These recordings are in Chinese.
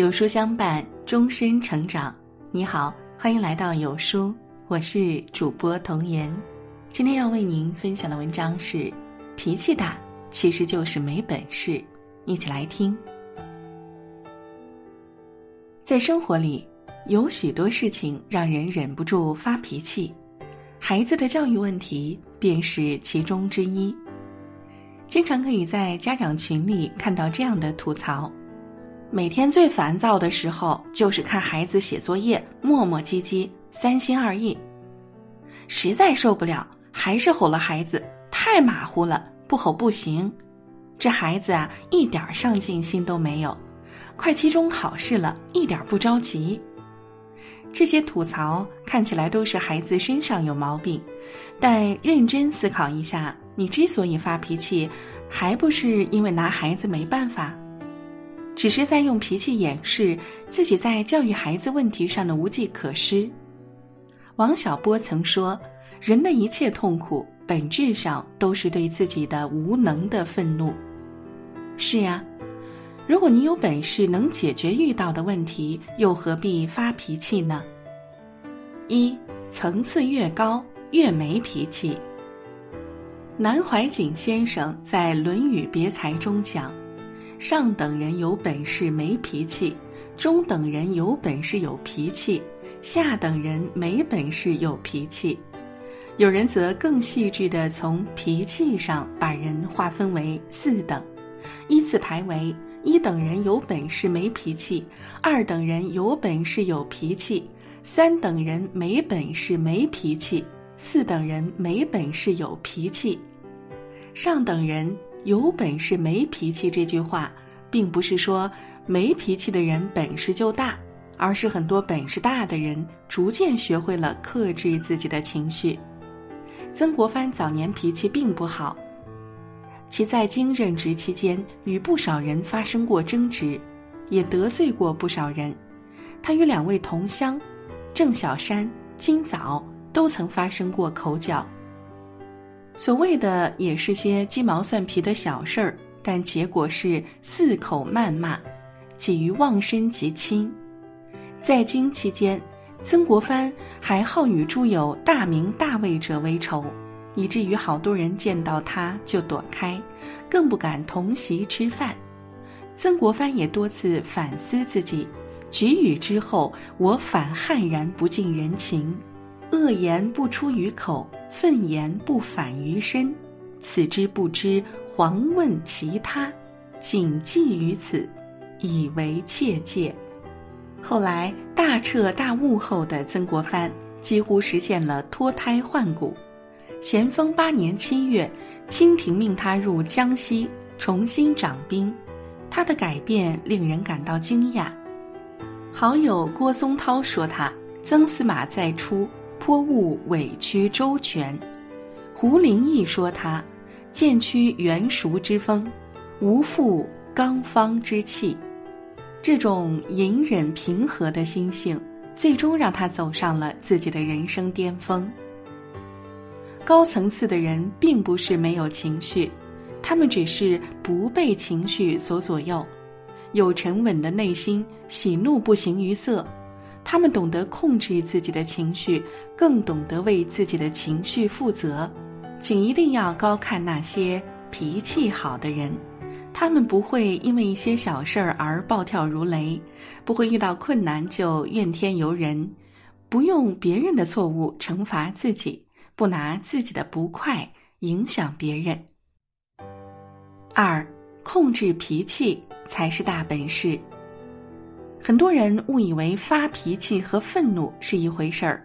有书相伴，终身成长。你好，欢迎来到有书，我是主播童言。今天要为您分享的文章是：脾气大其实就是没本事。一起来听。在生活里，有许多事情让人忍不住发脾气，孩子的教育问题便是其中之一。经常可以在家长群里看到这样的吐槽：每天最烦躁的时候就是看孩子写作业磨磨唧唧、三心二意，实在受不了，还是吼了孩子，太马虎了，不吼不行。这孩子啊，一点上进心都没有，快期中考试了，一点不着急。这些吐槽看起来都是孩子身上有毛病，但认真思考一下。你之所以发脾气，还不是因为拿孩子没办法，只是在用脾气掩饰自己在教育孩子问题上的无计可施。王小波曾说：“人的一切痛苦，本质上都是对自己的无能的愤怒。”是啊，如果你有本事能解决遇到的问题，又何必发脾气呢？一层次越高，越没脾气。南怀瑾先生在《论语别裁》中讲：“上等人有本事没脾气，中等人有本事有脾气，下等人没本事有脾气。”有人则更细致地从脾气上把人划分为四等，依次排为：一等人有本事没脾气，二等人有本事有脾气，三等人没本事没脾气，四等人没本事有脾气。上等人有本事没脾气这句话，并不是说没脾气的人本事就大，而是很多本事大的人逐渐学会了克制自己的情绪。曾国藩早年脾气并不好，其在京任职期间与不少人发生过争执，也得罪过不少人。他与两位同乡郑小山、金枣都曾发生过口角。所谓的也是些鸡毛蒜皮的小事儿，但结果是四口谩骂，几于忘身及亲。在京期间，曾国藩还好与诸有大名大位者为仇，以至于好多人见到他就躲开，更不敢同席吃饭。曾国藩也多次反思自己，举语之后，我反悍然不近人情。恶言不出于口，愤言不反于身，此之不知，遑问其他。谨记于此，以为切戒。后来大彻大悟后的曾国藩，几乎实现了脱胎换骨。咸丰八年七月，清廷命他入江西重新掌兵，他的改变令人感到惊讶。好友郭松涛说他：“曾司马再出。”颇务委曲周全，胡林翼说他渐趋圆熟之风，无负刚方之气。这种隐忍平和的心性，最终让他走上了自己的人生巅峰。高层次的人并不是没有情绪，他们只是不被情绪所左右，有沉稳的内心，喜怒不形于色。他们懂得控制自己的情绪，更懂得为自己的情绪负责。请一定要高看那些脾气好的人，他们不会因为一些小事儿而暴跳如雷，不会遇到困难就怨天尤人，不用别人的错误惩罚自己，不拿自己的不快影响别人。二，控制脾气才是大本事。很多人误以为发脾气和愤怒是一回事儿，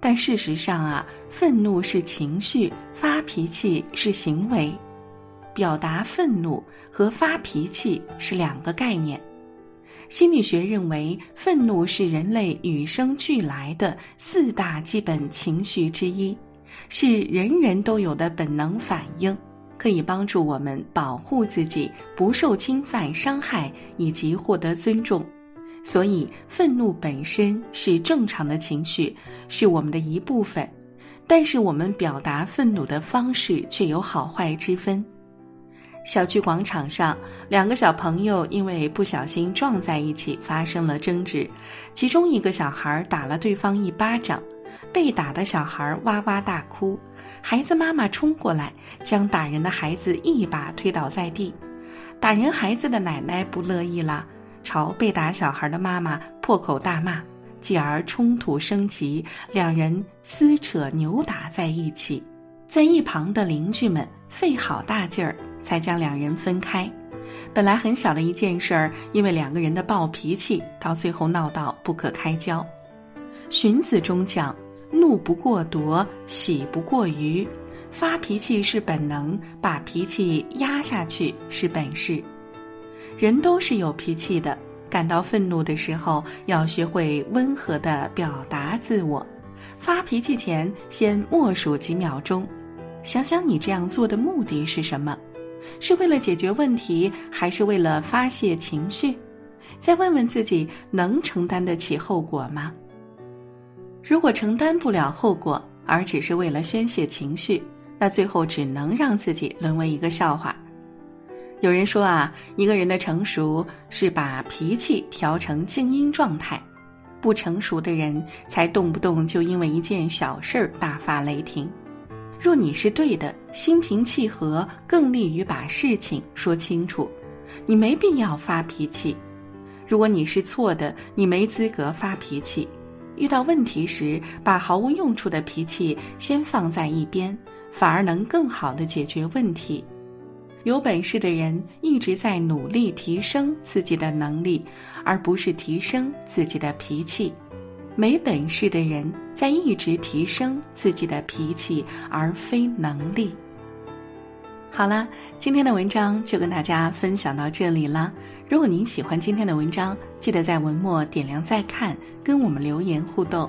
但事实上啊，愤怒是情绪，发脾气是行为。表达愤怒和发脾气是两个概念。心理学认为，愤怒是人类与生俱来的四大基本情绪之一，是人人都有的本能反应，可以帮助我们保护自己不受侵犯、伤害以及获得尊重。所以，愤怒本身是正常的情绪，是我们的一部分。但是，我们表达愤怒的方式却有好坏之分。小区广场上，两个小朋友因为不小心撞在一起发生了争执，其中一个小孩打了对方一巴掌，被打的小孩哇哇大哭，孩子妈妈冲过来将打人的孩子一把推倒在地，打人孩子的奶奶不乐意了，朝被打小孩的妈妈破口大骂，继而冲突升级，两人撕扯扭打在一起，在一旁的邻居们费好大劲儿。才将两人分开。本来很小的一件事儿，因为两个人的暴脾气，到最后闹到不可开交。荀子中讲：“怒不过夺，喜不过余。”发脾气是本能，把脾气压下去是本事。人都是有脾气的，感到愤怒的时候，要学会温和的表达自我。发脾气前，先默数几秒钟，想想你这样做的目的是什么。是为了解决问题，还是为了发泄情绪？再问问自己，能承担得起后果吗？如果承担不了后果，而只是为了宣泄情绪，那最后只能让自己沦为一个笑话。有人说啊，一个人的成熟是把脾气调成静音状态，不成熟的人才动不动就因为一件小事儿大发雷霆。若你是对的，心平气和更利于把事情说清楚。你没必要发脾气。如果你是错的，你没资格发脾气。遇到问题时，把毫无用处的脾气先放在一边，反而能更好的解决问题。有本事的人一直在努力提升自己的能力，而不是提升自己的脾气。没本事的人在一直提升自己的脾气，而非能力。好了，今天的文章就跟大家分享到这里了。如果您喜欢今天的文章，记得在文末点亮再看，跟我们留言互动。